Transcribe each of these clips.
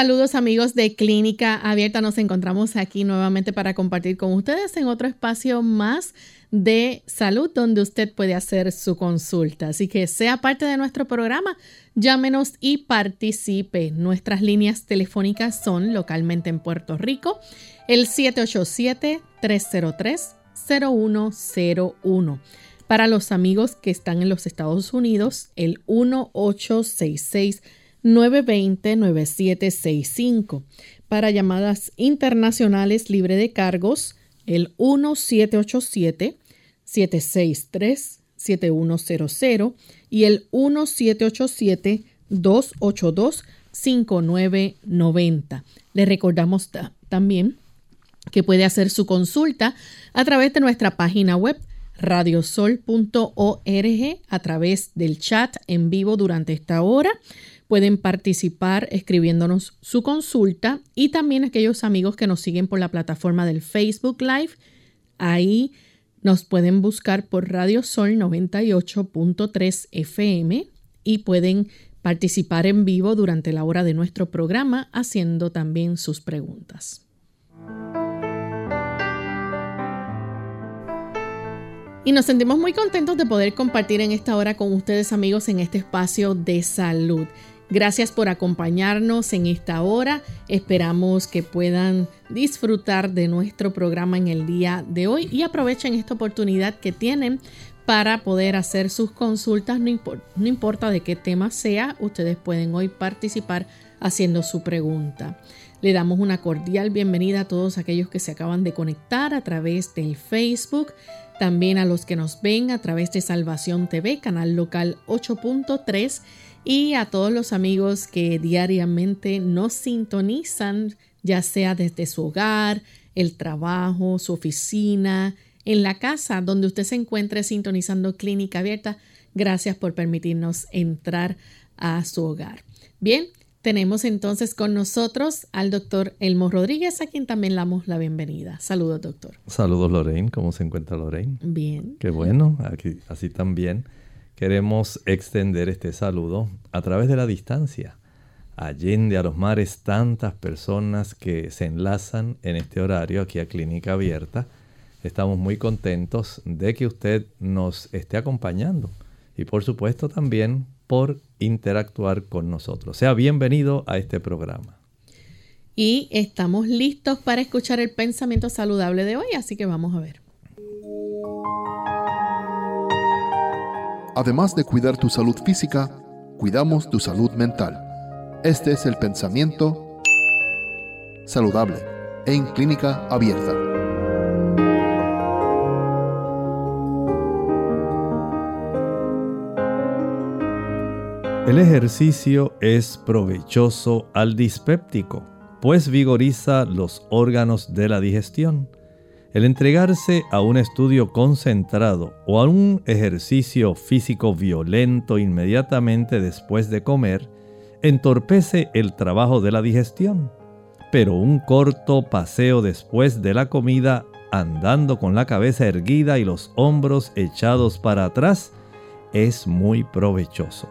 Saludos amigos de Clínica Abierta. Nos encontramos aquí nuevamente para compartir con ustedes en otro espacio más de salud donde usted puede hacer su consulta. Así que sea parte de nuestro programa, llámenos y participe. Nuestras líneas telefónicas son localmente en Puerto Rico el 787-303-0101. Para los amigos que están en los Estados Unidos, el 1866 920-9765. Para llamadas internacionales libre de cargos, el 1787-763-7100 y el 1787-282-5990. Le recordamos también que puede hacer su consulta a través de nuestra página web radiosol.org a través del chat en vivo durante esta hora pueden participar escribiéndonos su consulta y también aquellos amigos que nos siguen por la plataforma del Facebook Live. Ahí nos pueden buscar por Radio Sol 98.3 FM y pueden participar en vivo durante la hora de nuestro programa haciendo también sus preguntas. Y nos sentimos muy contentos de poder compartir en esta hora con ustedes amigos en este espacio de salud. Gracias por acompañarnos en esta hora. Esperamos que puedan disfrutar de nuestro programa en el día de hoy y aprovechen esta oportunidad que tienen para poder hacer sus consultas, no, importa de qué tema sea, ustedes pueden hoy participar haciendo su pregunta. Le damos una cordial bienvenida a todos aquellos que se acaban de conectar a través del Facebook, también a los que nos ven a través de Salvación TV, canal local 8.3 y a todos los amigos que diariamente nos sintonizan, ya sea desde su hogar, el trabajo, su oficina, en la casa donde usted se encuentre sintonizando Clínica Abierta. Gracias por permitirnos entrar a su hogar. Bien, tenemos entonces con nosotros al doctor Elmo Rodríguez, a quien también le damos la bienvenida. Saludos, doctor. Saludos, Lorraine. ¿Cómo se encuentra Lorraine? Bien. Qué bueno, aquí, así también. Queremos extender este saludo a través de la distancia. Allende a los mares, tantas personas que se enlazan en este horario aquí a Clínica Abierta. Estamos muy contentos de que usted nos esté acompañando y por supuesto también por interactuar con nosotros. Sea bienvenido a este programa. Y estamos listos para escuchar el pensamiento saludable de hoy, así que vamos a ver. Además de cuidar tu salud física, cuidamos tu salud mental. Este es el pensamiento saludable en clínica abierta. El ejercicio es provechoso al dispéptico, pues vigoriza los órganos de la digestión el entregarse a un estudio concentrado o a un ejercicio físico violento inmediatamente después de comer entorpece el trabajo de la digestión. Pero un corto paseo después de la comida andando con la cabeza erguida y los hombros echados para atrás es muy provechoso.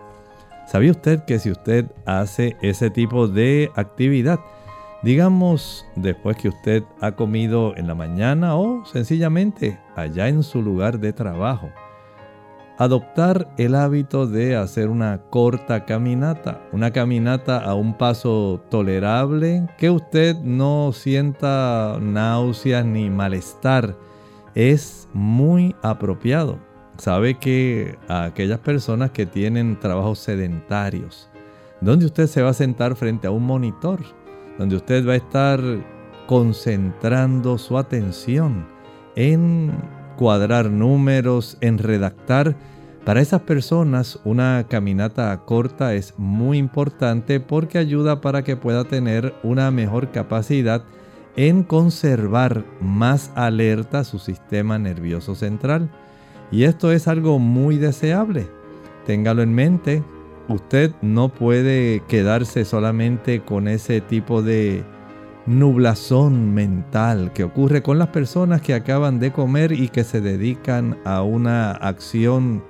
¿Sabía usted que si usted hace ese tipo de actividad, Digamos, después que usted ha comido en la mañana o sencillamente allá en su lugar de trabajo. Adoptar el hábito de hacer una corta caminata, una caminata a un paso tolerable, que usted no sienta náuseas ni malestar, es muy apropiado. Sabe que aquellas personas que tienen trabajos sedentarios, donde usted se va a sentar frente a un monitor, donde usted va a estar concentrando su atención en cuadrar números, en redactar, Para esas personas una caminata corta es muy importante porque ayuda para que pueda tener una mejor capacidad en conservar más alerta su sistema nervioso central. Y esto es algo muy deseable. Téngalo en mente. Usted no puede quedarse solamente con ese tipo de nublazón mental que ocurre con las personas que acaban de comer y que se dedican a una acción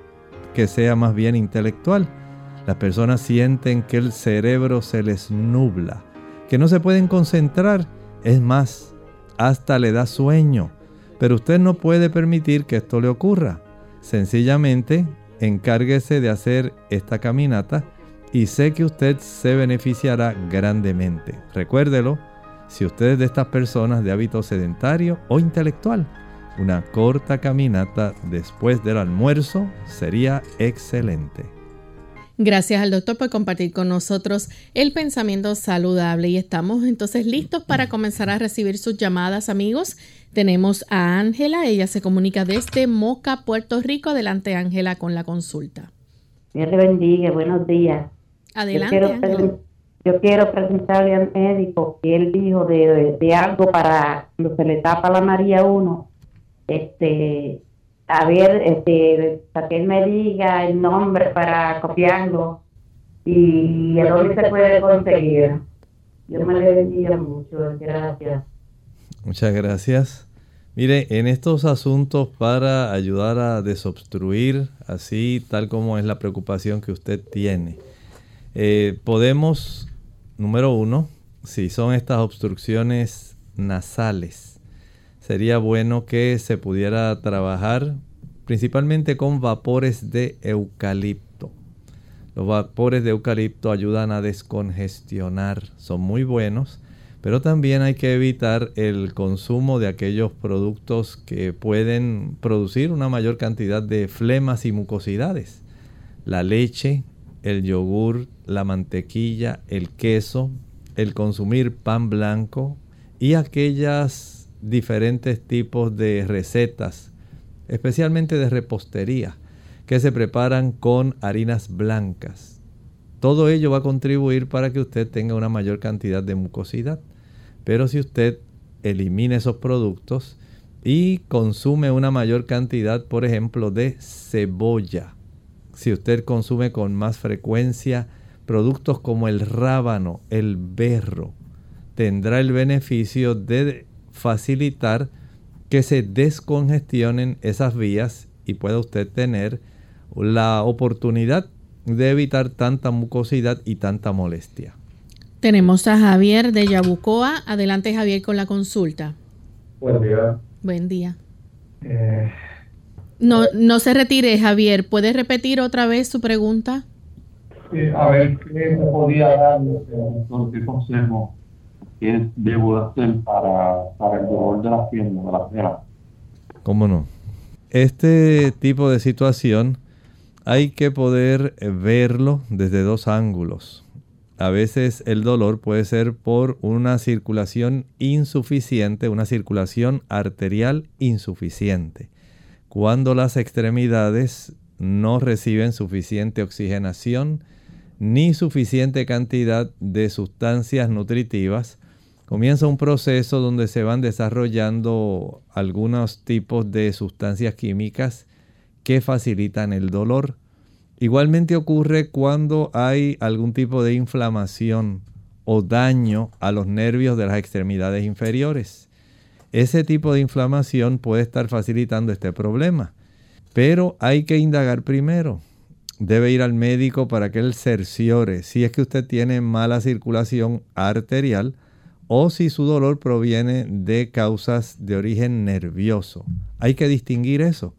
que sea más bien intelectual. Las personas sienten que el cerebro se les nubla, que no se pueden concentrar. Es más, hasta le da sueño. Pero usted no puede permitir que esto le ocurra. Sencillamente, encárguese de hacer esta caminata y sé que usted se beneficiará grandemente. Recuérdelo, si usted es de estas personas de hábito sedentario o intelectual, una corta caminata después del almuerzo sería excelente. Gracias al doctor por compartir con nosotros el pensamiento saludable y estamos entonces listos para comenzar a recibir sus llamadas amigos. Tenemos a Ángela, ella se comunica desde Moca, Puerto Rico. Adelante Ángela con la consulta. Dios le bendiga, buenos días. Adelante yo quiero preguntarle al médico que él dijo de, algo para cuando se le tapa la María uno, este, a ver, este, para que él me diga el nombre para copiarlo y a dónde se puede conseguir. Yo me le bendiga mucho, gracias. Muchas gracias. Mire, en estos asuntos para ayudar a desobstruir, así tal como es la preocupación que usted tiene, eh, podemos Número uno, si son estas obstrucciones nasales, sería bueno que se pudiera trabajar principalmente con vapores de eucalipto. Los vapores de eucalipto ayudan a descongestionar, son muy buenos, pero también hay que evitar el consumo de aquellos productos que pueden producir una mayor cantidad de flemas y mucosidades. La leche, el yogur, la mantequilla, el queso, el consumir pan blanco y aquellas diferentes tipos de recetas, especialmente de repostería, que se preparan con harinas blancas. Todo ello va a contribuir para que usted tenga una mayor cantidad de mucosidad. Pero si usted elimina esos productos y consume una mayor cantidad, por ejemplo, de cebolla, si usted consume con más frecuencia productos como el rábano, el berro, tendrá el beneficio de facilitar que se descongestionen esas vías y pueda usted tener la oportunidad de evitar tanta mucosidad y tanta molestia. Tenemos a Javier de Yabucoa. Adelante Javier con la consulta. Buen día. Buen día. Eh, no, no se retire, Javier. ¿Puede repetir otra vez su pregunta? Sí, a ver, ¿qué me podía dar qué consejo que debo hacer para, para el dolor de la pierna, de la pierna? ¿Cómo no? Este tipo de situación hay que poder verlo desde dos ángulos. A veces el dolor puede ser por una circulación insuficiente, una circulación arterial insuficiente cuando las extremidades no reciben suficiente oxigenación ni suficiente cantidad de sustancias nutritivas, comienza un proceso donde se van desarrollando algunos tipos de sustancias químicas que facilitan el dolor. Igualmente ocurre cuando hay algún tipo de inflamación o daño a los nervios de las extremidades inferiores. Ese tipo de inflamación puede estar facilitando este problema. Pero hay que indagar primero. Debe ir al médico para que él cerciore si es que usted tiene mala circulación arterial o si su dolor proviene de causas de origen nervioso. Hay que distinguir eso.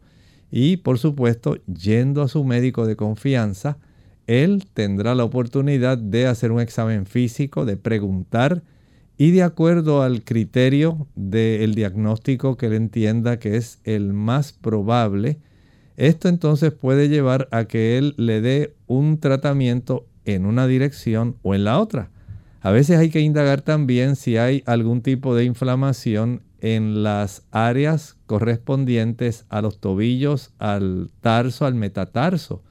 Y por supuesto, yendo a su médico de confianza, él tendrá la oportunidad de hacer un examen físico, de preguntar y de acuerdo al criterio del diagnóstico que él entienda que es el más probable, esto entonces puede llevar a que él le dé un tratamiento en una dirección o en la otra. A veces hay que indagar también si hay algún tipo de inflamación en las áreas correspondientes a los tobillos, al tarso, al metatarso.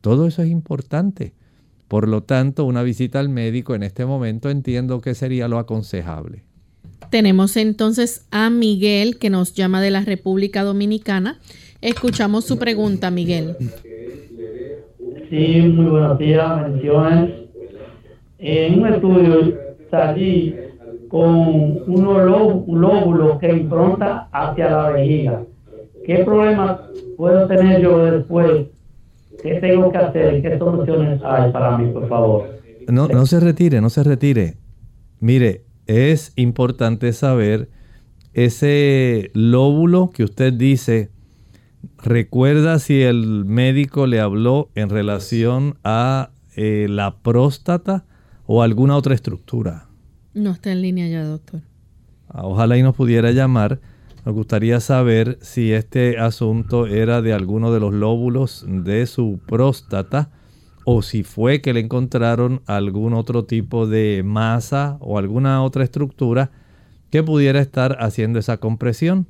Todo eso es importante. Por lo tanto, una visita al médico en este momento entiendo que sería lo aconsejable. Tenemos entonces a Miguel que nos llama de la República Dominicana. Escuchamos su pregunta, Miguel. Sí, muy buenos días, bendiciones. En un estudio salí con unos lóbulos que impronta hacia la vejiga. ¿Qué problema puedo tener yo después? ¿Qué tengo que hacer? ¿Qué soluciones hay para mí, por favor? No, no se retire, no se retire. Mire, es importante saber ese lóbulo que usted dice. ¿Recuerda si el médico le habló en relación a eh, la próstata o alguna otra estructura? No está en línea ya, doctor. Ah, ojalá y nos pudiera llamar. Nos gustaría saber si este asunto era de alguno de los lóbulos de su próstata o si fue que le encontraron algún otro tipo de masa o alguna otra estructura que pudiera estar haciendo esa compresión.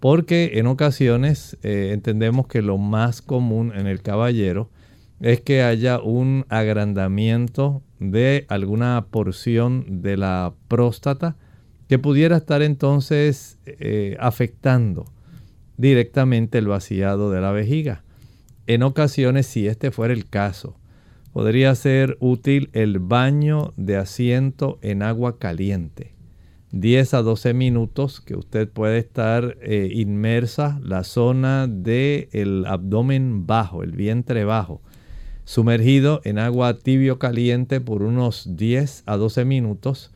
Porque en ocasiones eh, entendemos que lo más común en el caballero es que haya un agrandamiento de alguna porción de la próstata que pudiera estar entonces eh, afectando directamente el vaciado de la vejiga. En ocasiones, si este fuera el caso, podría ser útil el baño de asiento en agua caliente. 10 a 12 minutos que usted puede estar eh, inmersa la zona del abdomen bajo, el vientre bajo, sumergido en agua tibio caliente por unos 10 a 12 minutos.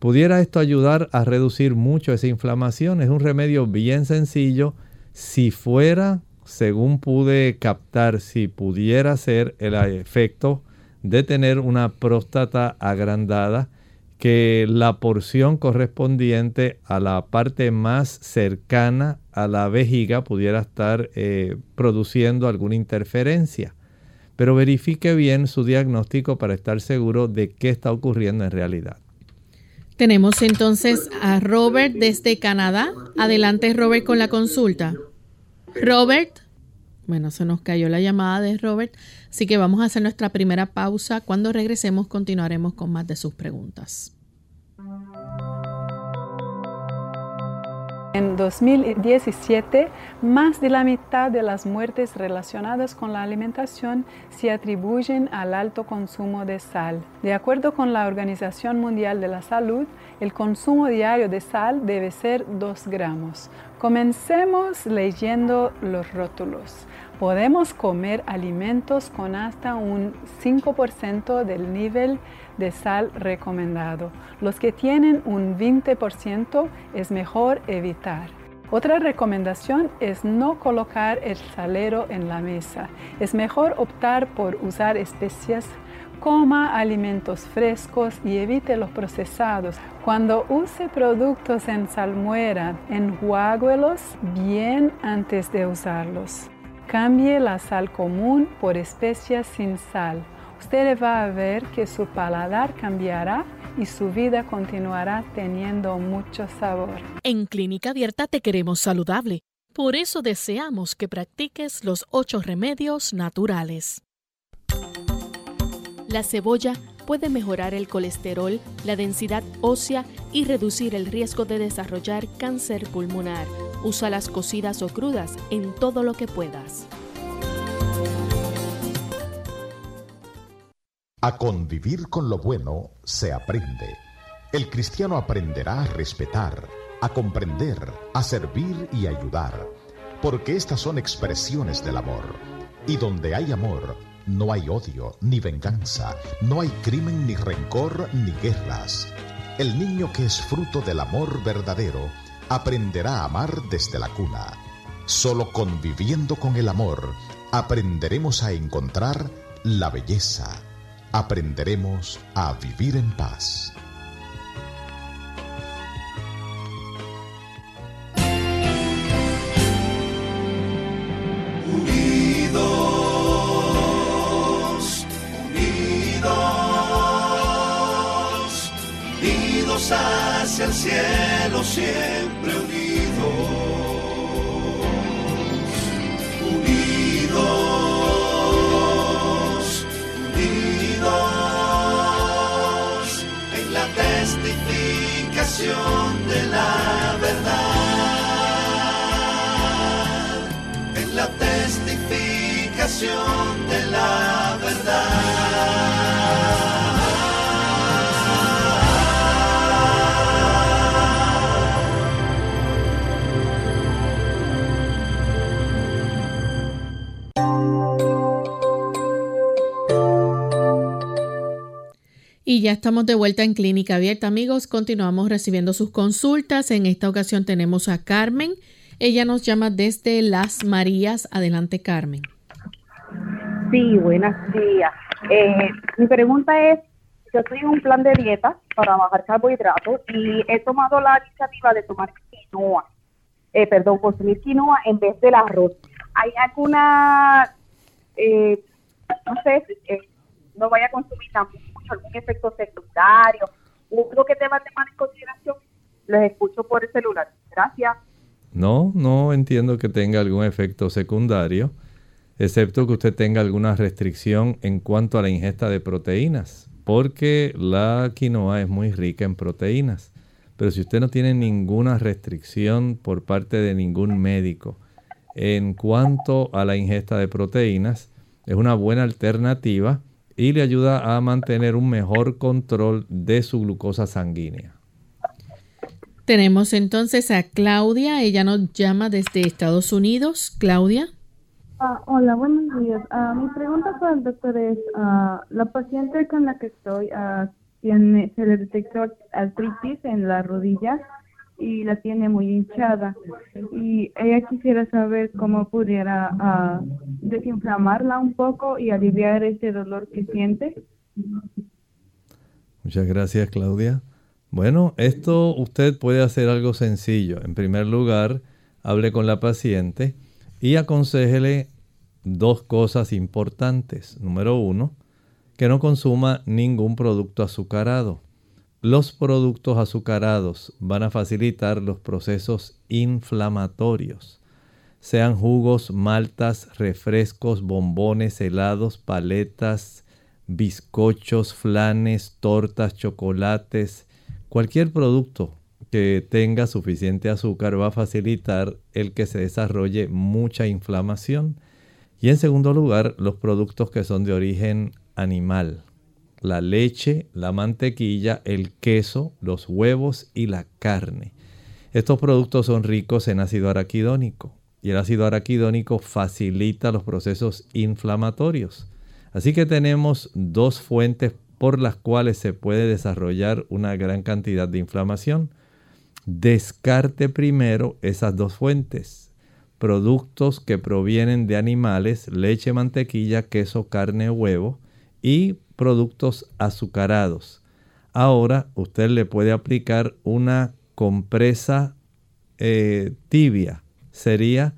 Pudiera esto ayudar a reducir mucho esa inflamación. Es un remedio bien sencillo. Si fuera, según pude captar, si pudiera ser el efecto de tener una próstata agrandada, que la porción correspondiente a la parte más cercana a la vejiga pudiera estar eh, produciendo alguna interferencia pero verifique bien su diagnóstico para estar seguro de qué está ocurriendo en realidad. Tenemos entonces a Robert desde Canadá. Adelante Robert con la consulta. Robert. Bueno, se nos cayó la llamada de Robert, así que vamos a hacer nuestra primera pausa. Cuando regresemos continuaremos con más de sus preguntas. En 2017, más de la mitad de las muertes relacionadas con la alimentación se atribuyen al alto consumo de sal. De acuerdo con la Organización Mundial de la Salud, el consumo diario de sal debe ser 2 gramos. Comencemos leyendo los rótulos. Podemos comer alimentos con hasta un 5% del nivel de sal recomendado. Los que tienen un 20% es mejor evitar. Otra recomendación es no colocar el salero en la mesa. Es mejor optar por usar especias coma alimentos frescos y evite los procesados. Cuando use productos en salmuera, enjuáguelos bien antes de usarlos. Cambie la sal común por especias sin sal usted va a ver que su paladar cambiará y su vida continuará teniendo mucho sabor. En Clínica Abierta te queremos saludable. Por eso deseamos que practiques los ocho remedios naturales. La cebolla puede mejorar el colesterol, la densidad ósea y reducir el riesgo de desarrollar cáncer pulmonar. Usa las cocidas o crudas en todo lo que puedas. A convivir con lo bueno se aprende. El cristiano aprenderá a respetar, a comprender, a servir y ayudar, porque estas son expresiones del amor. Y donde hay amor, no hay odio ni venganza, no hay crimen ni rencor ni guerras. El niño que es fruto del amor verdadero aprenderá a amar desde la cuna. Solo conviviendo con el amor aprenderemos a encontrar la belleza aprenderemos a vivir en paz. Unidos, unidos, unidos hacia el cielo, siempre unidos. Ya estamos de vuelta en Clínica Abierta, amigos. Continuamos recibiendo sus consultas. En esta ocasión tenemos a Carmen. Ella nos llama desde Las Marías. Adelante, Carmen. Sí, buenos días. Eh, mi pregunta es, yo estoy en un plan de dieta para bajar carbohidratos y he tomado la iniciativa de tomar quinoa, eh, perdón, consumir quinoa en vez del arroz. ¿Hay alguna, eh, no sé, eh, no vaya a consumir tampoco algún efecto secundario, algo que deba tomar en consideración, los escucho por el celular. Gracias. No, no entiendo que tenga algún efecto secundario, excepto que usted tenga alguna restricción en cuanto a la ingesta de proteínas, porque la quinoa es muy rica en proteínas. Pero si usted no tiene ninguna restricción por parte de ningún médico en cuanto a la ingesta de proteínas, es una buena alternativa y le ayuda a mantener un mejor control de su glucosa sanguínea. Tenemos entonces a Claudia, ella nos llama desde Estados Unidos. Claudia. Ah, hola, buenos días. Ah, mi pregunta para el doctor es, ah, la paciente con la que estoy tiene, se le detectó artritis en la rodilla y la tiene muy hinchada. Y ella quisiera saber cómo pudiera uh, desinflamarla un poco y aliviar ese dolor que siente. Muchas gracias, Claudia. Bueno, esto usted puede hacer algo sencillo. En primer lugar, hable con la paciente y aconsejele dos cosas importantes. Número uno, que no consuma ningún producto azucarado. Los productos azucarados van a facilitar los procesos inflamatorios, sean jugos, maltas, refrescos, bombones, helados, paletas, bizcochos, flanes, tortas, chocolates, cualquier producto que tenga suficiente azúcar va a facilitar el que se desarrolle mucha inflamación. Y en segundo lugar, los productos que son de origen animal, la leche, la mantequilla, el queso, los huevos y la carne. Estos productos son ricos en ácido araquidónico y el ácido araquidónico facilita los procesos inflamatorios. Así que tenemos dos fuentes por las cuales se puede desarrollar una gran cantidad de inflamación. Descarte primero esas dos fuentes. Productos que provienen de animales, leche, mantequilla, queso, carne, huevo y productos azucarados. Ahora usted le puede aplicar una compresa eh, tibia. Sería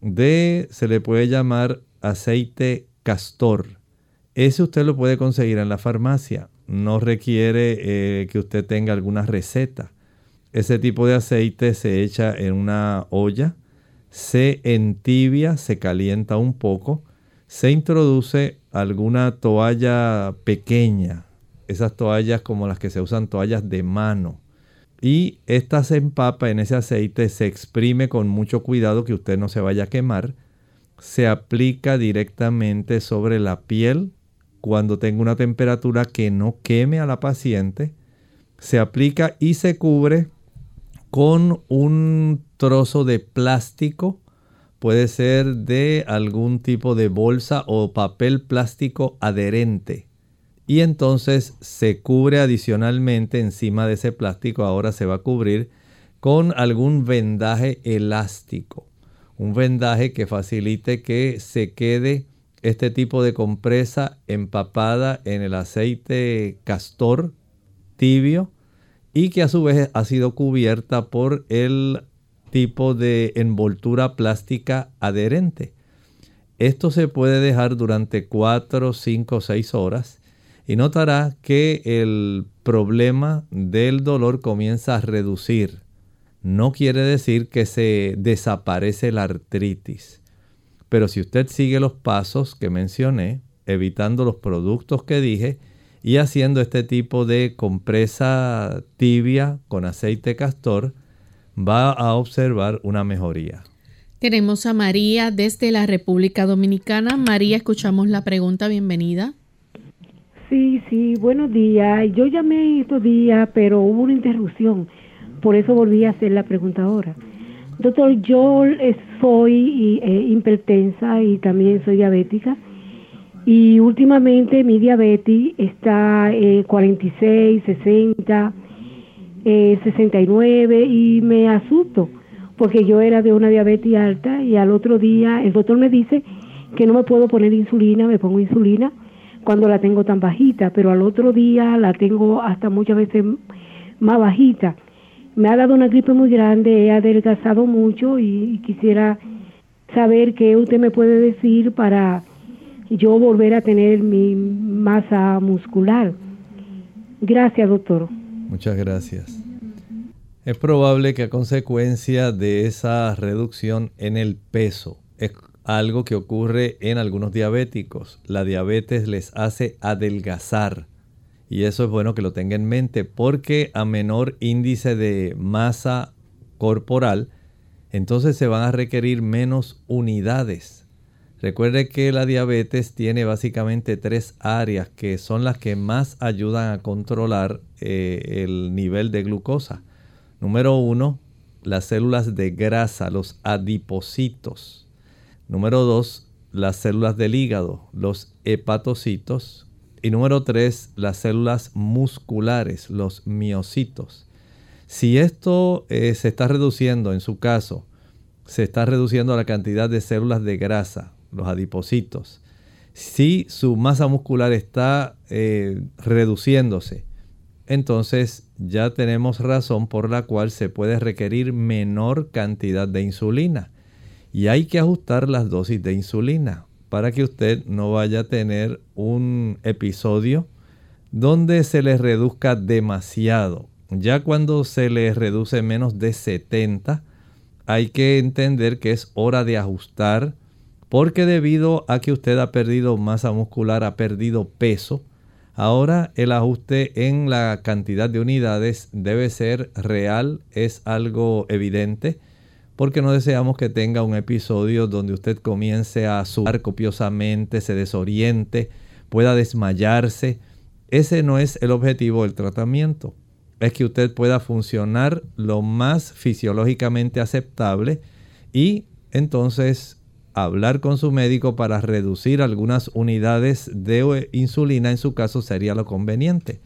de, se le puede llamar aceite castor. Ese usted lo puede conseguir en la farmacia. No requiere eh, que usted tenga alguna receta. Ese tipo de aceite se echa en una olla, se entibia, se calienta un poco, se introduce alguna toalla pequeña, esas toallas como las que se usan toallas de mano. Y esta se empapa en ese aceite, se exprime con mucho cuidado que usted no se vaya a quemar. Se aplica directamente sobre la piel cuando tenga una temperatura que no queme a la paciente. Se aplica y se cubre con un trozo de plástico puede ser de algún tipo de bolsa o papel plástico adherente. Y entonces se cubre adicionalmente encima de ese plástico, ahora se va a cubrir con algún vendaje elástico. Un vendaje que facilite que se quede este tipo de compresa empapada en el aceite castor tibio y que a su vez ha sido cubierta por el tipo de envoltura plástica adherente. Esto se puede dejar durante 4, 5, 6 horas y notará que el problema del dolor comienza a reducir. No quiere decir que se desaparece la artritis. Pero si usted sigue los pasos que mencioné, evitando los productos que dije y haciendo este tipo de compresa tibia con aceite castor, va a observar una mejoría. Tenemos a María desde la República Dominicana. María, escuchamos la pregunta. Bienvenida. Sí, sí, buenos días. Yo llamé estos días, pero hubo una interrupción. Por eso volví a hacer la pregunta ahora. Doctor, yo soy eh, hipertensa y también soy diabética. Y últimamente mi diabetes está eh, 46, 60, eh, 69 y me asusto porque yo era de una diabetes alta y al otro día el doctor me dice que no me puedo poner insulina, me pongo insulina cuando la tengo tan bajita, pero al otro día la tengo hasta muchas veces más bajita. Me ha dado una gripe muy grande, he adelgazado mucho y, quisiera saber qué usted me puede decir para yo volver a tener mi masa muscular. Gracias, doctor. Muchas gracias. Es probable que a consecuencia de esa reducción en el peso, algo que ocurre en algunos diabéticos. La diabetes les hace adelgazar. Y eso es bueno que lo tenga en mente porque a menor índice de masa corporal, entonces se van a requerir menos unidades. Recuerde que la diabetes tiene básicamente tres áreas que son las que más ayudan a controlar eh, el nivel de glucosa. Número uno, las células de grasa, los adipocitos. Número 2, las células del hígado, los hepatocitos. Y número 3, las células musculares, los miocitos. Si esto eh, se está reduciendo, en su caso, se está reduciendo la cantidad de células de grasa, los adipocitos. Si su masa muscular está eh, reduciéndose, entonces ya tenemos razón por la cual se puede requerir menor cantidad de insulina y hay que ajustar las dosis de insulina para que usted no vaya a tener un episodio donde se le reduzca demasiado. Ya cuando se le reduce menos de 70, hay que entender que es hora de ajustar porque debido a que usted ha perdido masa muscular, ha perdido peso, ahora el ajuste en la cantidad de unidades debe ser real, es algo evidente porque no deseamos que tenga un episodio donde usted comience a sudar copiosamente, se desoriente, pueda desmayarse. Ese no es el objetivo del tratamiento. Es que usted pueda funcionar lo más fisiológicamente aceptable y entonces hablar con su médico para reducir algunas unidades de insulina en su caso sería lo conveniente.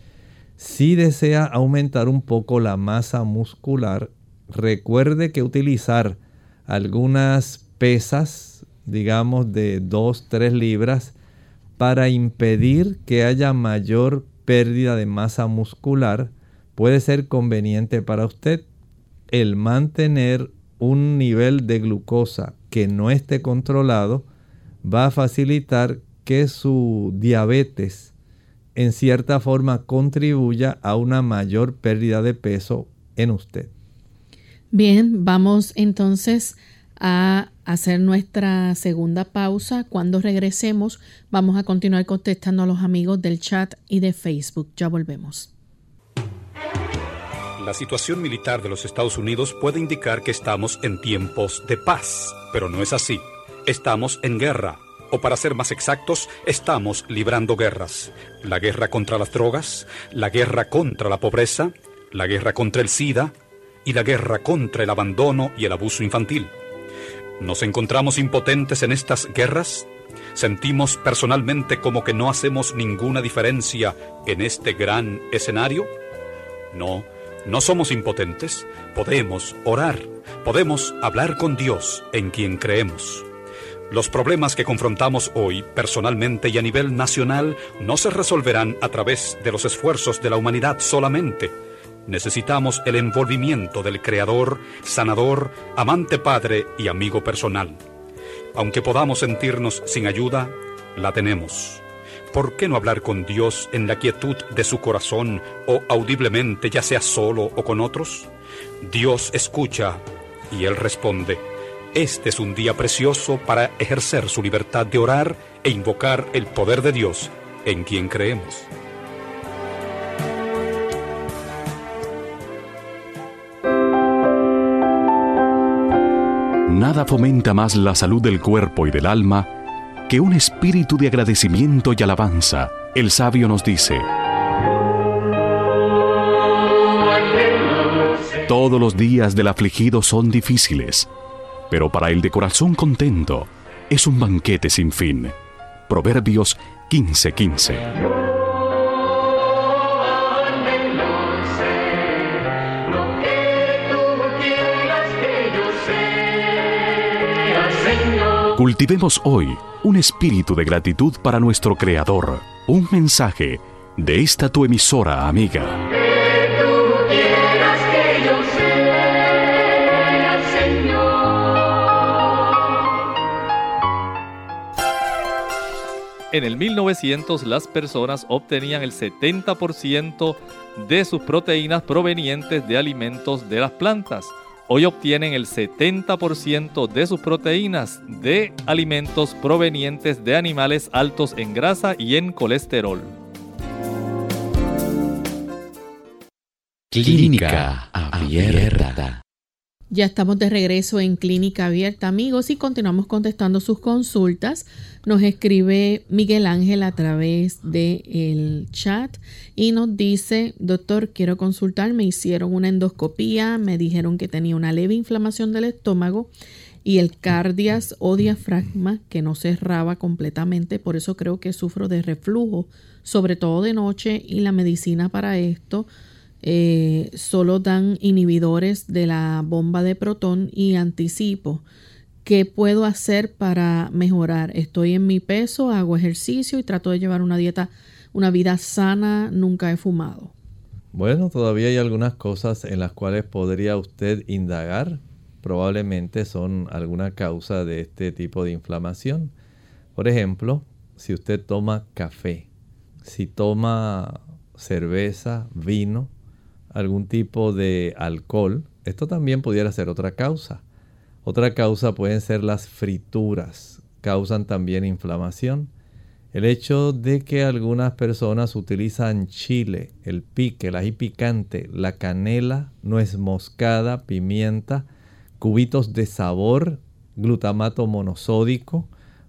Si desea aumentar un poco la masa muscular, recuerde que utilizar algunas pesas, digamos de 2, 3 libras, para impedir que haya mayor pérdida de masa muscular, puede ser conveniente para usted el mantener un nivel de glucosa que no esté controlado va a facilitar que su diabetes en cierta forma contribuya a una mayor pérdida de peso en usted. Bien, vamos entonces a hacer nuestra segunda pausa. Cuando regresemos, vamos a continuar contestando a los amigos del chat y de Facebook. Ya volvemos. La situación militar de los Estados Unidos puede indicar que estamos en tiempos de paz, pero no es así. Estamos en guerra, o para ser más exactos, estamos librando guerras. La guerra contra las drogas, la guerra contra la pobreza, la guerra contra el SIDA, y la guerra contra el abandono y el abuso infantil. ¿Nos encontramos impotentes en estas guerras? ¿Sentimos personalmente como que no hacemos ninguna diferencia en este gran escenario? No, no somos impotentes. Podemos orar, podemos hablar con Dios en quien creemos. Los problemas que confrontamos hoy, personalmente y a nivel nacional, no se resolverán a través de los esfuerzos de la humanidad solamente necesitamos el envolvimiento del Creador, sanador, amante Padre y amigo personal. Aunque podamos sentirnos sin ayuda, la tenemos. ¿Por qué no hablar con Dios en la quietud de su corazón o audiblemente, ya sea solo o con otros? Dios escucha y Él responde. Este es un día precioso para ejercer su libertad de orar e invocar el poder de Dios en quien creemos. Nada fomenta más la salud del cuerpo y del alma que un espíritu de agradecimiento y alabanza. El sabio nos dice, Todos los días del afligido son difíciles, pero para el de corazón contento es un banquete sin fin. Proverbios 15:15. Cultivemos hoy un espíritu de gratitud para nuestro Creador. Un mensaje de esta tu emisora amiga. En el 1900 las personas obtenían el 70% de sus proteínas provenientes de alimentos de las plantas hoy obtienen el 70% de sus proteínas de alimentos provenientes de animales altos en grasa y en colesterol. Clínica Abierta. Ya estamos de regreso en Clínica Abierta, amigos, y continuamos contestando sus consultas. Nos escribe Miguel Ángel a través del el chat y nos dice, doctor, quiero consultar, me hicieron una endoscopía, me dijeron que tenía una leve inflamación del estómago y el cardias o diafragma que no cerraba completamente, por eso creo que sufro de reflujo, sobre todo de noche, y la medicina para esto eh, solo dan inhibidores de la bomba de protón y anticipo. ¿Qué puedo hacer para mejorar? Estoy en mi peso, hago ejercicio y trato de llevar una dieta, una vida sana, nunca he fumado. Bueno, todavía hay algunas cosas en las cuales podría usted indagar. Probablemente son alguna causa de este tipo de inflamación. Por ejemplo, si usted toma café, si toma cerveza, vino, algún tipo de alcohol, esto también pudiera ser otra causa. Otra causa pueden ser las frituras, causan también inflamación. El hecho de que algunas personas utilizan chile, el pique, el ají picante, la canela, nuez moscada, pimienta, cubitos de sabor, glutamato monosódico,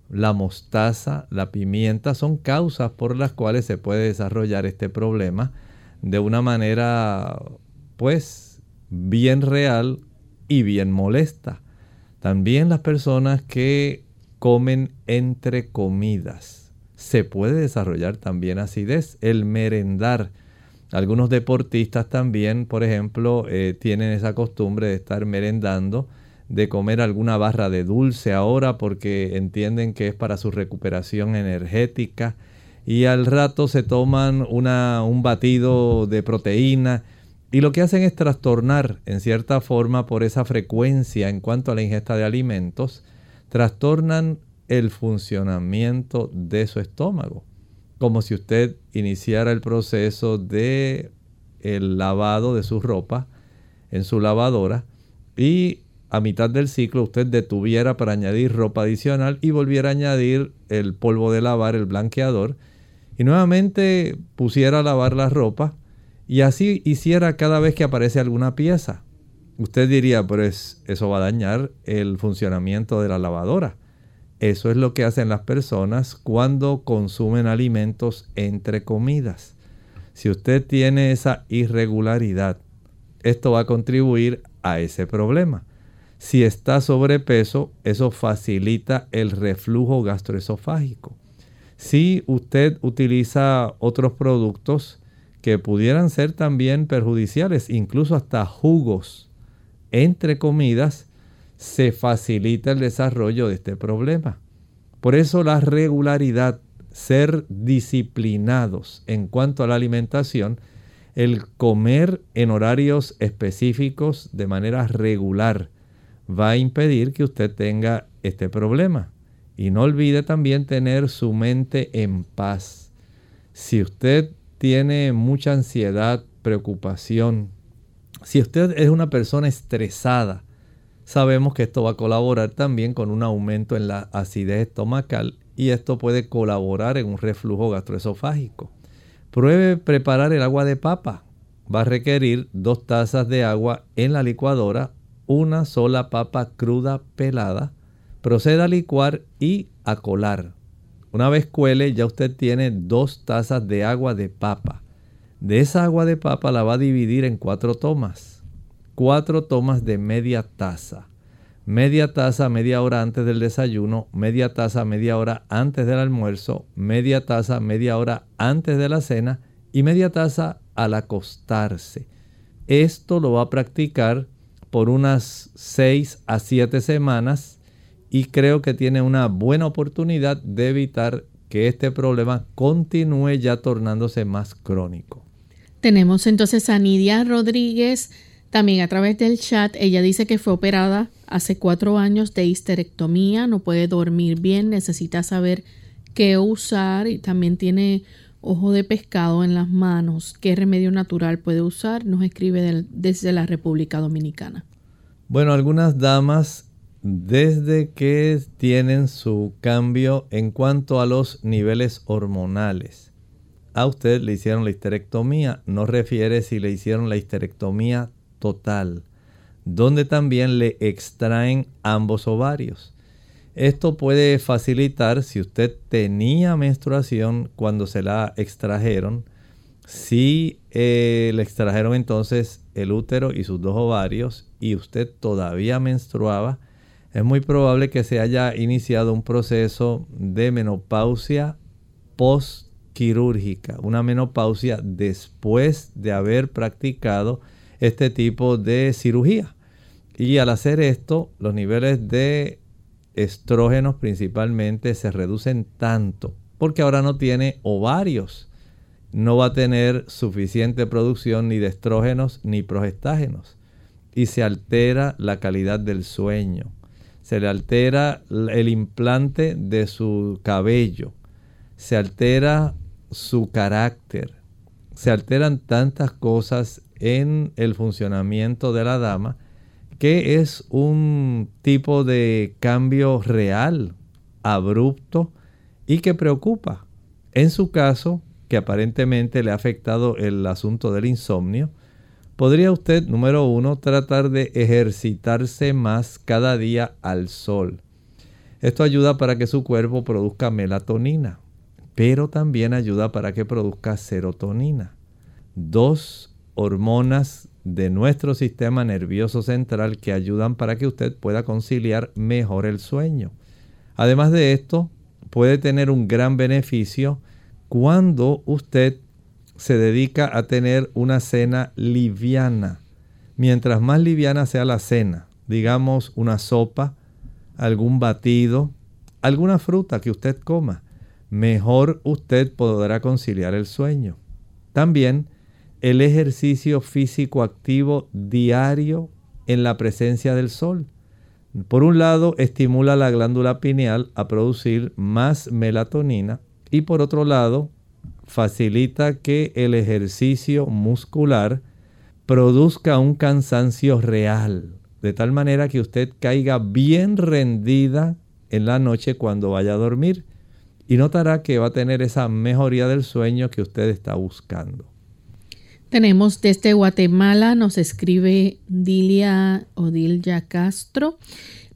la mostaza, la pimienta, son causas por las cuales se puede desarrollar este problema de una manera pues bien real y bien molesta. También las personas que comen entre comidas. Se puede desarrollar también acidez, el merendar. Algunos deportistas también, por ejemplo, eh, tienen esa costumbre de estar merendando, de comer alguna barra de dulce ahora porque entienden que es para su recuperación energética y al rato se toman una, un batido de proteína y lo que hacen es trastornar en cierta forma por esa frecuencia en cuanto a la ingesta de alimentos, trastornan el funcionamiento de su estómago, como si usted iniciara el proceso de el lavado de su ropa en su lavadora y a mitad del ciclo usted detuviera para añadir ropa adicional y volviera a añadir el polvo de lavar, el blanqueador, y nuevamente pusiera a lavar la ropa y así hiciera cada vez que aparece alguna pieza. Usted diría, pues eso va a dañar el funcionamiento de la lavadora. Eso es lo que hacen las personas cuando consumen alimentos entre comidas. Si usted tiene esa irregularidad, esto va a contribuir a ese problema. Si está sobrepeso, eso facilita el reflujo gastroesofágico. Si usted utiliza otros productos que pudieran ser también perjudiciales, incluso hasta jugos entre comidas, se facilita el desarrollo de este problema. Por eso la regularidad, ser disciplinados en cuanto a la alimentación, el comer en horarios específicos de manera regular va a impedir que usted tenga este problema. Y no olvide también tener su mente en paz. Si usted tiene mucha ansiedad, preocupación, si usted es una persona estresada, sabemos que esto va a colaborar también con un aumento en la acidez estomacal y esto puede colaborar en un reflujo gastroesofágico. Pruebe preparar el agua de papa. Va a requerir dos tazas de agua en la licuadora, una sola papa cruda pelada. Proceda a licuar y a colar. Una vez cuele ya usted tiene dos tazas de agua de papa. De esa agua de papa la va a dividir en cuatro tomas. Cuatro tomas de media taza media taza media hora antes del desayuno, media taza media hora antes del almuerzo, media taza media hora antes de la cena y media taza al acostarse. Esto lo va a practicar por unas 6 a 7 semanas y creo que tiene una buena oportunidad de evitar que este problema continúe ya tornándose más crónico. Tenemos entonces a Nidia Rodríguez también a través del chat, ella dice que fue operada hace cuatro años de histerectomía, no puede dormir bien, necesita saber qué usar y también tiene ojo de pescado en las manos. ¿Qué remedio natural puede usar? Nos escribe desde la República Dominicana. Bueno, algunas damas desde que tienen su cambio en cuanto a los niveles hormonales. A usted le hicieron la histerectomía, no refiere si le hicieron la histerectomía total, donde también le extraen ambos ovarios. Esto puede facilitar si usted tenía menstruación cuando se la extrajeron, si eh, le extrajeron entonces el útero y sus dos ovarios y usted todavía menstruaba, es muy probable que se haya iniciado un proceso de menopausia postquirúrgica, una menopausia después de haber practicado este tipo de cirugía. Y al hacer esto, los niveles de estrógenos principalmente se reducen tanto, porque ahora no tiene ovarios, no va a tener suficiente producción ni de estrógenos ni progestágenos, y se altera la calidad del sueño, se le altera el implante de su cabello, se altera su carácter, se alteran tantas cosas en el funcionamiento de la dama, que es un tipo de cambio real, abrupto y que preocupa. En su caso, que aparentemente le ha afectado el asunto del insomnio, podría usted, número uno, tratar de ejercitarse más cada día al sol. Esto ayuda para que su cuerpo produzca melatonina, pero también ayuda para que produzca serotonina. Dos hormonas de nuestro sistema nervioso central que ayudan para que usted pueda conciliar mejor el sueño. Además de esto, puede tener un gran beneficio cuando usted se dedica a tener una cena liviana. Mientras más liviana sea la cena, digamos una sopa, algún batido, alguna fruta que usted coma, mejor usted podrá conciliar el sueño. También el ejercicio físico activo diario en la presencia del sol. Por un lado, estimula la glándula pineal a producir más melatonina y por otro lado, facilita que el ejercicio muscular produzca un cansancio real, de tal manera que usted caiga bien rendida en la noche cuando vaya a dormir y notará que va a tener esa mejoría del sueño que usted está buscando. Tenemos desde Guatemala, nos escribe Dilia Odilya Castro.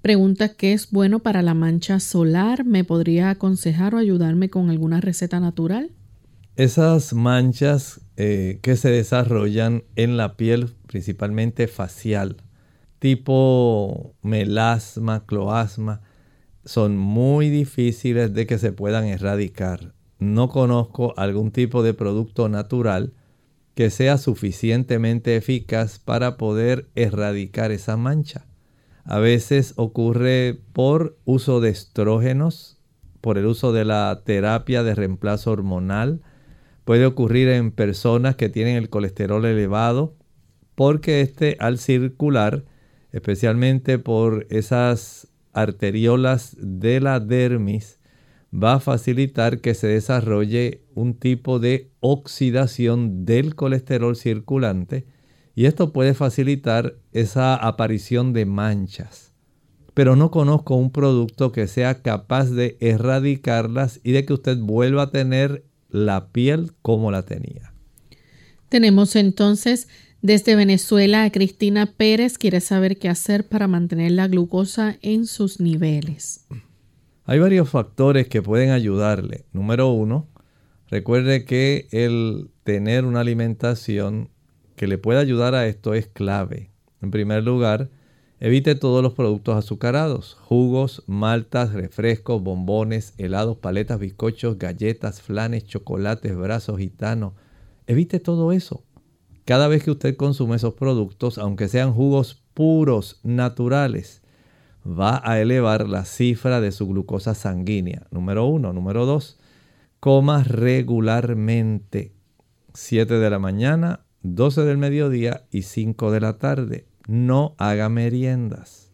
Pregunta qué es bueno para la mancha solar. ¿Me podría aconsejar o ayudarme con alguna receta natural? Esas manchas eh, que se desarrollan en la piel, principalmente facial, tipo melasma, cloasma, son muy difíciles de que se puedan erradicar. No conozco algún tipo de producto natural que sea suficientemente eficaz para poder erradicar esa mancha. A veces ocurre por uso de estrógenos, por el uso de la terapia de reemplazo hormonal. Puede ocurrir en personas que tienen el colesterol elevado, porque este al circular, especialmente por esas arteriolas de la dermis, va a facilitar que se desarrolle un tipo de oxidación del colesterol circulante y esto puede facilitar esa aparición de manchas. Pero no conozco un producto que sea capaz de erradicarlas y de que usted vuelva a tener la piel como la tenía. Tenemos entonces desde Venezuela a Cristina Pérez. Quiere saber qué hacer para mantener la glucosa en sus niveles. Hay varios factores que pueden ayudarle. Número uno, recuerde que el tener una alimentación que le pueda ayudar a esto es clave. En primer lugar, evite todos los productos azucarados, jugos, maltas, refrescos, bombones, helados, paletas, bizcochos, galletas, flanes, chocolates, brazos gitanos. Evite todo eso. Cada vez que usted consume esos productos, aunque sean jugos puros, naturales, va a elevar la cifra de su glucosa sanguínea. Número uno. Número dos, coma regularmente. 7 de la mañana, 12 del mediodía y 5 de la tarde. No haga meriendas.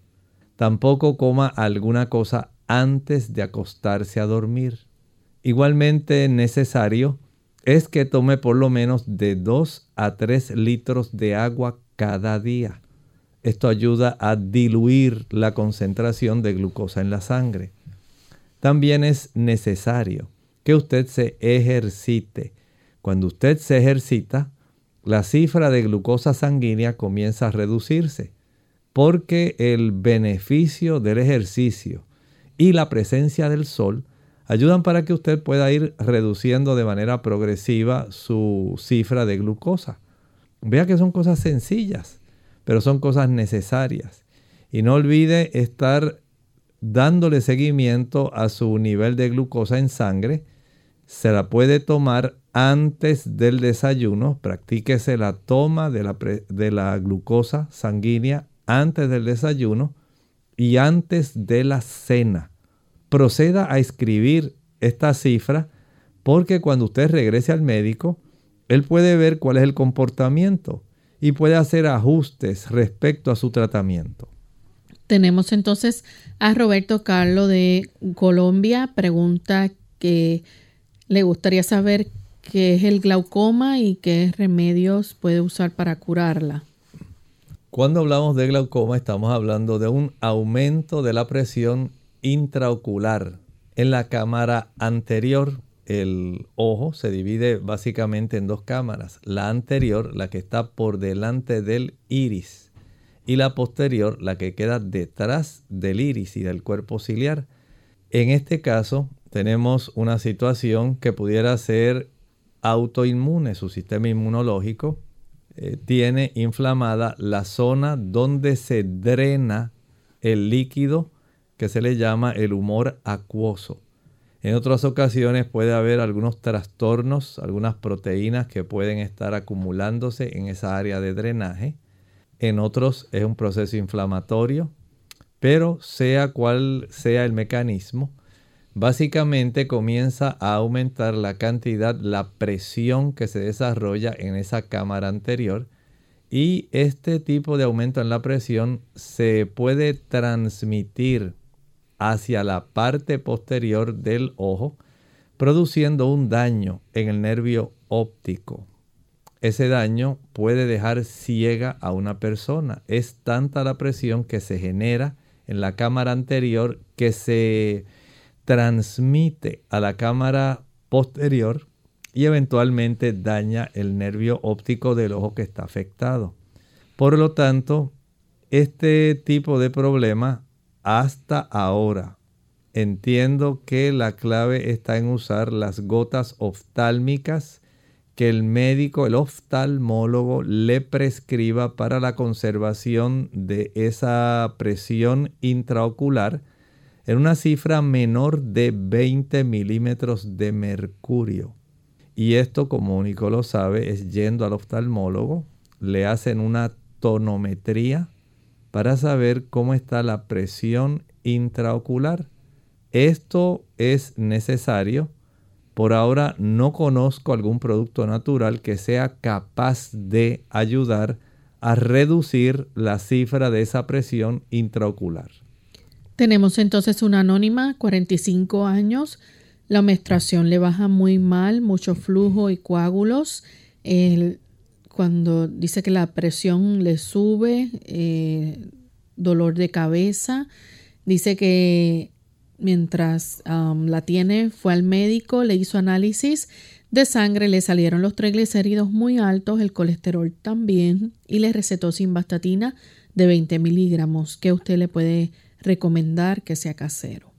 Tampoco coma alguna cosa antes de acostarse a dormir. Igualmente necesario es que tome por lo menos de 2 a 3 litros de agua cada día. Esto ayuda a diluir la concentración de glucosa en la sangre. También es necesario que usted se ejercite. Cuando usted se ejercita, la cifra de glucosa sanguínea comienza a reducirse, porque el beneficio del ejercicio y la presencia del sol ayudan para que usted pueda ir reduciendo de manera progresiva su cifra de glucosa. Vea que son cosas sencillas, pero son cosas necesarias. Y no olvide estar dándole seguimiento a su nivel de glucosa en sangre. Se la puede tomar antes del desayuno. Practíquese la toma de la, de la glucosa sanguínea antes del desayuno y antes de la cena proceda a escribir esta cifra porque cuando usted regrese al médico, él puede ver cuál es el comportamiento y puede hacer ajustes respecto a su tratamiento. Tenemos entonces a Roberto Carlo de Colombia. Pregunta que le gustaría saber qué es el glaucoma y qué remedios puede usar para curarla. Cuando hablamos de glaucoma estamos hablando de un aumento de la presión intraocular. En la cámara anterior, el ojo se divide básicamente en dos cámaras. La anterior, la que está por delante del iris, y la posterior, la que queda detrás del iris y del cuerpo ciliar. En este caso, tenemos una situación que pudiera ser autoinmune, su sistema inmunológico eh, tiene inflamada la zona donde se drena el líquido que se le llama el humor acuoso. En otras ocasiones puede haber algunos trastornos, algunas proteínas que pueden estar acumulándose en esa área de drenaje. En otros es un proceso inflamatorio, pero sea cual sea el mecanismo, básicamente comienza a aumentar la cantidad, la presión que se desarrolla en esa cámara anterior y este tipo de aumento en la presión se puede transmitir hacia la parte posterior del ojo, produciendo un daño en el nervio óptico. Ese daño puede dejar ciega a una persona. Es tanta la presión que se genera en la cámara anterior que se transmite a la cámara posterior y eventualmente daña el nervio óptico del ojo que está afectado. Por lo tanto, este tipo de problema hasta ahora. Entiendo que la clave está en usar las gotas oftálmicas que el médico, el oftalmólogo, le prescriba para la conservación de esa presión intraocular en una cifra menor de 20 milímetros de mercurio. Y esto, como único lo sabe, es yendo al oftalmólogo, le hacen una tonometría para saber cómo está la presión intraocular. Esto es necesario. Por ahora no conozco algún producto natural que sea capaz de ayudar a reducir la cifra de esa presión intraocular. Tenemos entonces una anónima, 45 años. La menstruación le baja muy mal, mucho flujo y coágulos. cuando dice que la presión le sube, eh, dolor de cabeza. Dice que mientras um, la tiene fue al médico, le hizo análisis de sangre, le salieron los triglicéridos muy altos, el colesterol también y le recetó simvastatina de 20 miligramos que usted le puede recomendar que sea casero.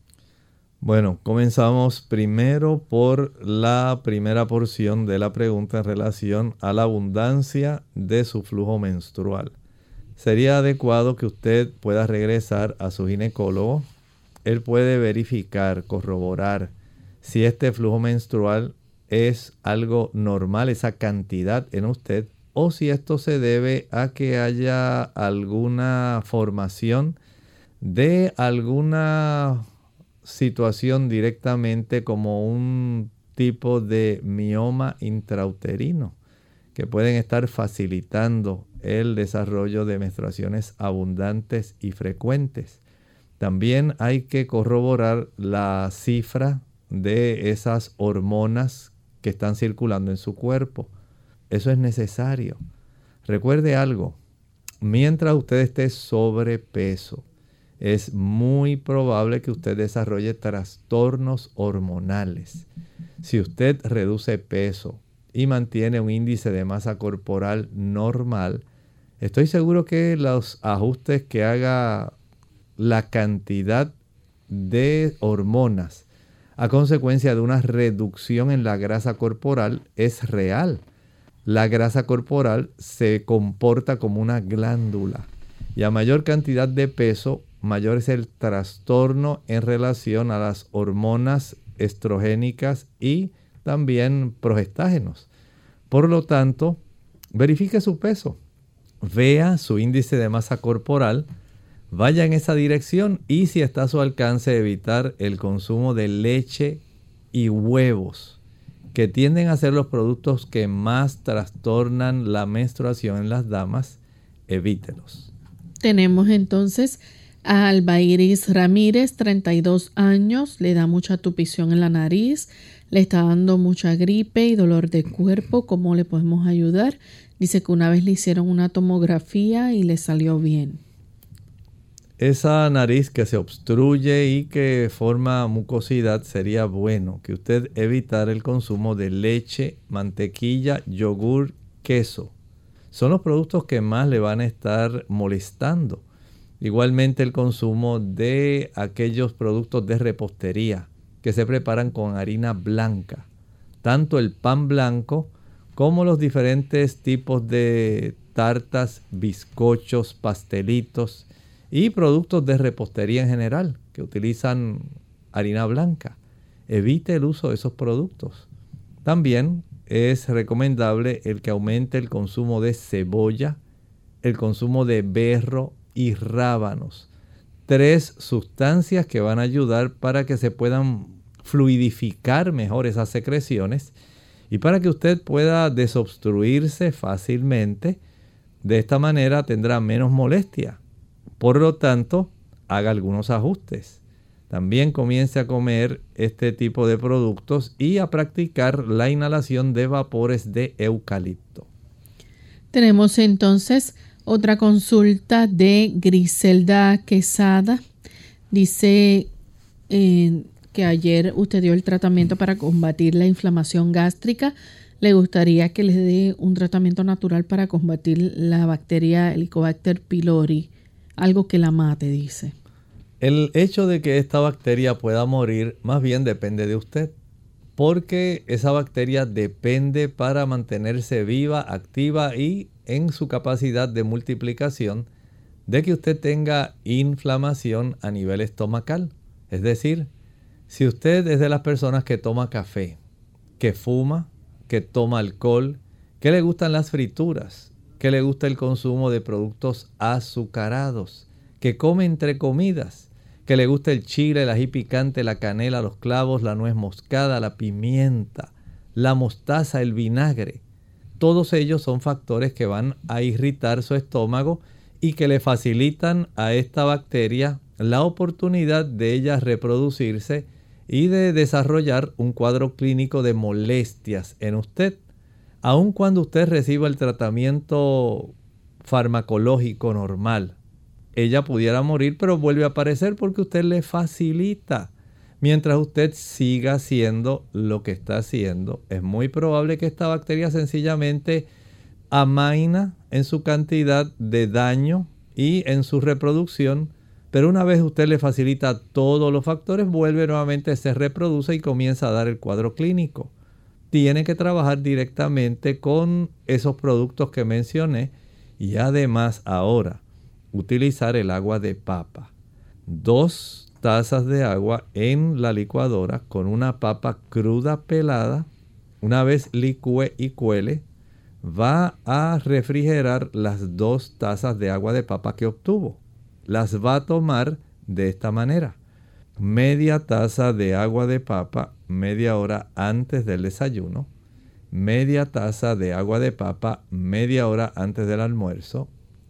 Bueno, comenzamos primero por la primera porción de la pregunta en relación a la abundancia de su flujo menstrual. Sería adecuado que usted pueda regresar a su ginecólogo. Él puede verificar, corroborar si este flujo menstrual es algo normal, esa cantidad en usted, o si esto se debe a que haya alguna formación de alguna situación directamente como un tipo de mioma intrauterino que pueden estar facilitando el desarrollo de menstruaciones abundantes y frecuentes. También hay que corroborar la cifra de esas hormonas que están circulando en su cuerpo. Eso es necesario. Recuerde algo, mientras usted esté sobrepeso, es muy probable que usted desarrolle trastornos hormonales. Si usted reduce peso y mantiene un índice de masa corporal normal, estoy seguro que los ajustes que haga la cantidad de hormonas a consecuencia de una reducción en la grasa corporal es real. La grasa corporal se comporta como una glándula y a mayor cantidad de peso, mayor es el trastorno en relación a las hormonas estrogénicas y también progestágenos. Por lo tanto, verifique su peso, vea su índice de masa corporal, vaya en esa dirección y si está a su alcance evitar el consumo de leche y huevos, que tienden a ser los productos que más trastornan la menstruación en las damas, evítelos. Tenemos entonces Alba Iris Ramírez, 32 años, le da mucha tupición en la nariz, le está dando mucha gripe y dolor de cuerpo. ¿Cómo le podemos ayudar? Dice que una vez le hicieron una tomografía y le salió bien. Esa nariz que se obstruye y que forma mucosidad sería bueno que usted evitara el consumo de leche, mantequilla, yogur, queso. Son los productos que más le van a estar molestando. Igualmente el consumo de aquellos productos de repostería que se preparan con harina blanca. Tanto el pan blanco como los diferentes tipos de tartas, bizcochos, pastelitos y productos de repostería en general que utilizan harina blanca. Evite el uso de esos productos. También es recomendable el que aumente el consumo de cebolla, el consumo de berro y rábanos. Tres sustancias que van a ayudar para que se puedan fluidificar mejor esas secreciones y para que usted pueda desobstruirse fácilmente. De esta manera tendrá menos molestia. Por lo tanto, haga algunos ajustes. También comience a comer este tipo de productos y a practicar la inhalación de vapores de eucalipto. Tenemos entonces otra consulta de Griselda Quesada. Dice eh, que ayer usted dio el tratamiento para combatir la inflamación gástrica. Le gustaría que le dé un tratamiento natural para combatir la bacteria Helicobacter pylori, algo que la mate, dice. El hecho de que esta bacteria pueda morir más bien depende de usted, porque esa bacteria depende para mantenerse viva, activa y en su capacidad de multiplicación de que usted tenga inflamación a nivel estomacal. Es decir, si usted es de las personas que toma café, que fuma, que toma alcohol, que le gustan las frituras, que le gusta el consumo de productos azucarados, que come entre comidas, que le gusta el chile, el ají picante, la canela, los clavos, la nuez moscada, la pimienta, la mostaza, el vinagre, todos ellos son factores que van a irritar su estómago y que le facilitan a esta bacteria la oportunidad de ella reproducirse y de desarrollar un cuadro clínico de molestias en usted. Aun cuando usted reciba el tratamiento farmacológico normal, ella pudiera morir, pero vuelve a aparecer porque usted le facilita. Mientras usted siga haciendo lo que está haciendo, es muy probable que esta bacteria sencillamente amaina en su cantidad de daño y en su reproducción, pero una vez usted le facilita todos los factores, vuelve nuevamente, se reproduce y comienza a dar el cuadro clínico. Tiene que trabajar directamente con esos productos que mencioné y además ahora utilizar el agua de papa. Dos tazas de agua en la licuadora con una papa cruda pelada. Una vez licúe y cuele, va a refrigerar las dos tazas de agua de papa que obtuvo. Las va a tomar de esta manera. Media taza de agua de papa media hora antes del desayuno. Media taza de agua de papa media hora antes del almuerzo.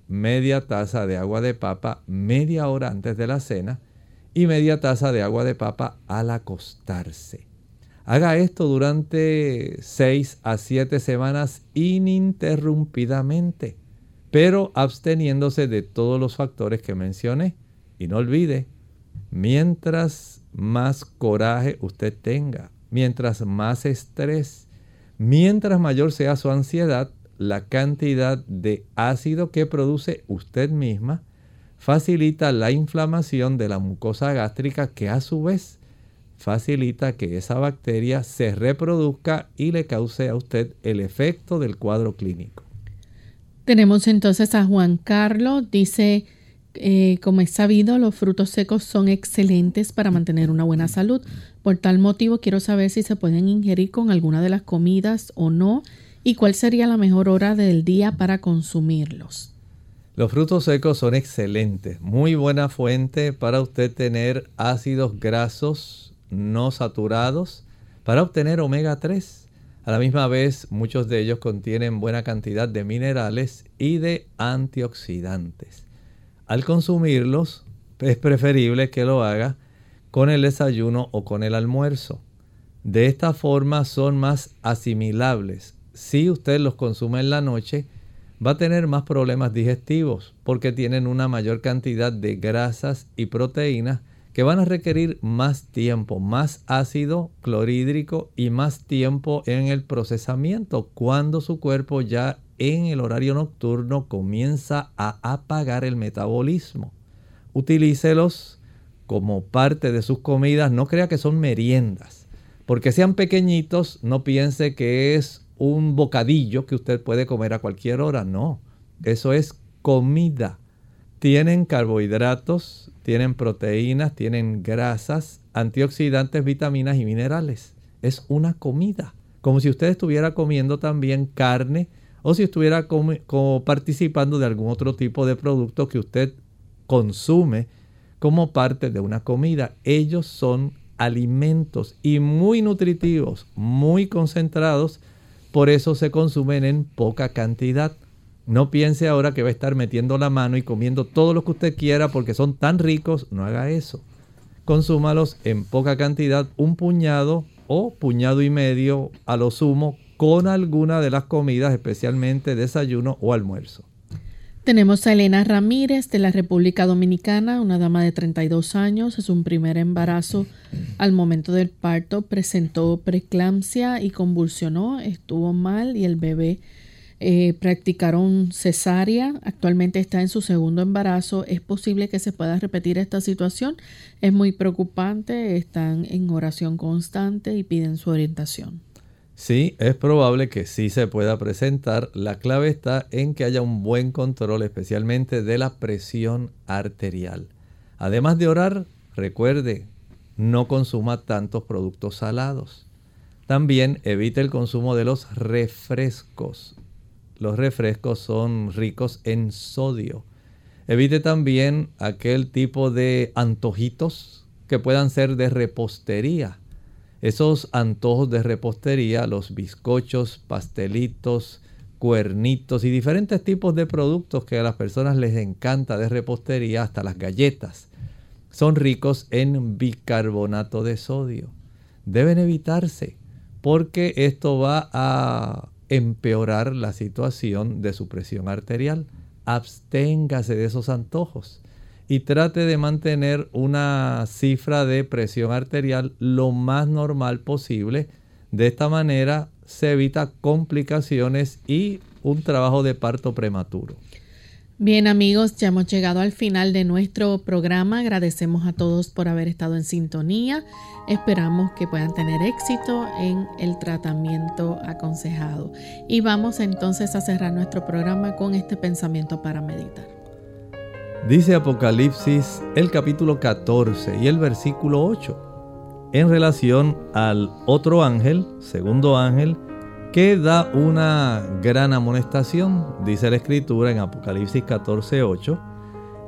Media taza de agua de papa media hora antes de la cena. Y media taza de agua de papa al acostarse. Haga esto durante 6 a 7 semanas ininterrumpidamente, pero absteniéndose de todos los factores que mencioné. Y no olvide, mientras más coraje usted tenga, mientras más estrés, mientras mayor sea su ansiedad, la cantidad de ácido que produce usted misma facilita la inflamación de la mucosa gástrica que a su vez facilita que esa bacteria se reproduzca y le cause a usted el efecto del cuadro clínico. Tenemos entonces a Juan Carlos, dice, eh, como es sabido, los frutos secos son excelentes para mantener una buena salud. Por tal motivo, quiero saber si se pueden ingerir con alguna de las comidas o no y cuál sería la mejor hora del día para consumirlos. Los frutos secos son excelentes, muy buena fuente para usted tener ácidos grasos no saturados para obtener omega 3. A la misma vez, muchos de ellos contienen buena cantidad de minerales y de antioxidantes. Al consumirlos, es preferible que lo haga con el desayuno o con el almuerzo. De esta forma son más asimilables. Si usted los consume en la noche, va a tener más problemas digestivos porque tienen una mayor cantidad de grasas y proteínas que van a requerir más tiempo, más ácido clorhídrico y más tiempo en el procesamiento cuando su cuerpo ya en el horario nocturno comienza a apagar el metabolismo. Utilícelos como parte de sus comidas, no crea que son meriendas, porque sean pequeñitos, no piense que es un bocadillo que usted puede comer a cualquier hora, no, eso es comida. Tienen carbohidratos, tienen proteínas, tienen grasas, antioxidantes, vitaminas y minerales. Es una comida, como si usted estuviera comiendo también carne o si estuviera como, participando de algún otro tipo de producto que usted consume como parte de una comida. Ellos son alimentos y muy nutritivos, muy concentrados, por eso se consumen en poca cantidad. No piense ahora que va a estar metiendo la mano y comiendo todo lo que usted quiera porque son tan ricos. No haga eso. Consúmalos en poca cantidad, un puñado o puñado y medio a lo sumo con alguna de las comidas, especialmente desayuno o almuerzo. Tenemos a Elena Ramírez de la República Dominicana, una dama de 32 años, es un primer embarazo. Al momento del parto. Presentó preeclampsia y convulsionó, estuvo mal y el bebé eh, practicaron cesárea, actualmente está en su segundo embarazo, es posible que se pueda repetir esta situación, es muy preocupante, están en oración constante y piden su orientación. Sí, es probable que sí se pueda presentar. La clave está en que haya un buen control, especialmente de la presión arterial. Además de orar, recuerde, no consuma tantos productos salados. También evite el consumo de los refrescos los refrescos son ricos en sodio. Evite también aquel tipo de antojitos que puedan ser de repostería. Esos antojos de repostería, los bizcochos, pastelitos, cuernitos y diferentes tipos de productos que a las personas les encanta de repostería, hasta las galletas. son ricos en bicarbonato de sodio. Deben evitarse porque esto va a empeorar la situación de su presión arterial. Absténgase de esos antojos y trate de mantener una cifra de presión arterial lo más normal posible. De esta manera se evita complicaciones y un trabajo de parto prematuro. Bien amigos, ya hemos llegado al final de nuestro programa. Agradecemos a todos por haber estado en sintonía. Esperamos que puedan tener éxito en el tratamiento aconsejado. Y vamos entonces a cerrar nuestro programa con este pensamiento para meditar. Dice Apocalipsis el capítulo 14 y el versículo 8 en relación al otro ángel, segundo ángel, que da una gran amonestación, dice la escritura en Apocalipsis 14:8.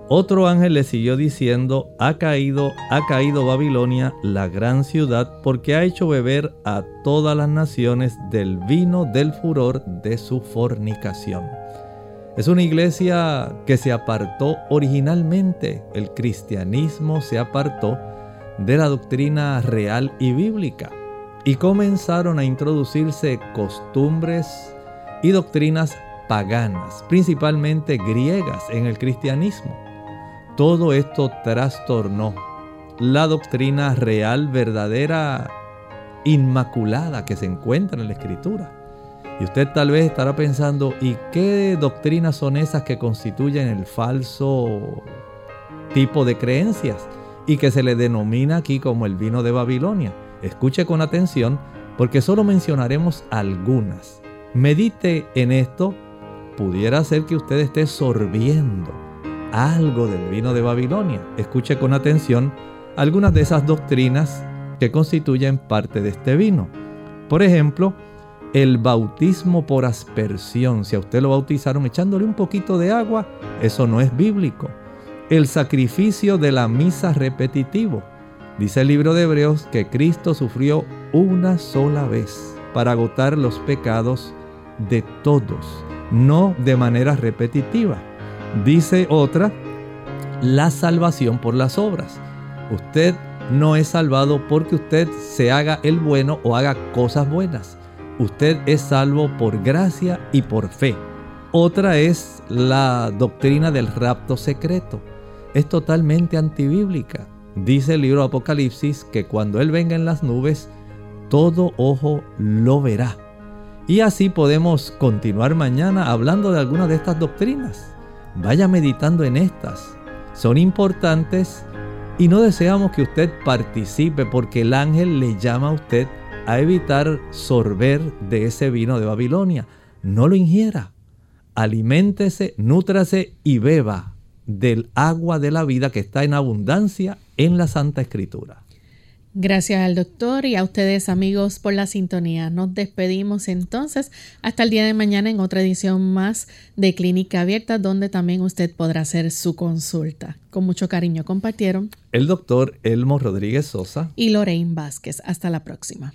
Otro ángel le siguió diciendo, ha caído, ha caído Babilonia, la gran ciudad, porque ha hecho beber a todas las naciones del vino del furor de su fornicación. Es una iglesia que se apartó originalmente, el cristianismo se apartó de la doctrina real y bíblica y comenzaron a introducirse costumbres y doctrinas paganas, principalmente griegas, en el cristianismo. Todo esto trastornó la doctrina real, verdadera, inmaculada que se encuentra en la escritura. Y usted tal vez estará pensando, ¿y qué doctrinas son esas que constituyen el falso tipo de creencias y que se le denomina aquí como el vino de Babilonia? Escuche con atención porque solo mencionaremos algunas. Medite en esto. Pudiera ser que usted esté sorbiendo algo del vino de Babilonia. Escuche con atención algunas de esas doctrinas que constituyen parte de este vino. Por ejemplo, el bautismo por aspersión. Si a usted lo bautizaron echándole un poquito de agua, eso no es bíblico. El sacrificio de la misa repetitivo. Dice el libro de Hebreos que Cristo sufrió una sola vez para agotar los pecados de todos, no de manera repetitiva. Dice otra, la salvación por las obras. Usted no es salvado porque usted se haga el bueno o haga cosas buenas. Usted es salvo por gracia y por fe. Otra es la doctrina del rapto secreto. Es totalmente antibíblica. Dice el libro Apocalipsis que cuando Él venga en las nubes, todo ojo lo verá. Y así podemos continuar mañana hablando de algunas de estas doctrinas. Vaya meditando en estas. Son importantes y no deseamos que usted participe porque el ángel le llama a usted a evitar sorber de ese vino de Babilonia. No lo ingiera. Aliméntese, nútrase y beba del agua de la vida que está en abundancia en la Santa Escritura. Gracias al doctor y a ustedes amigos por la sintonía. Nos despedimos entonces hasta el día de mañana en otra edición más de Clínica Abierta donde también usted podrá hacer su consulta. Con mucho cariño compartieron el doctor Elmo Rodríguez Sosa y Lorraine Vázquez. Hasta la próxima.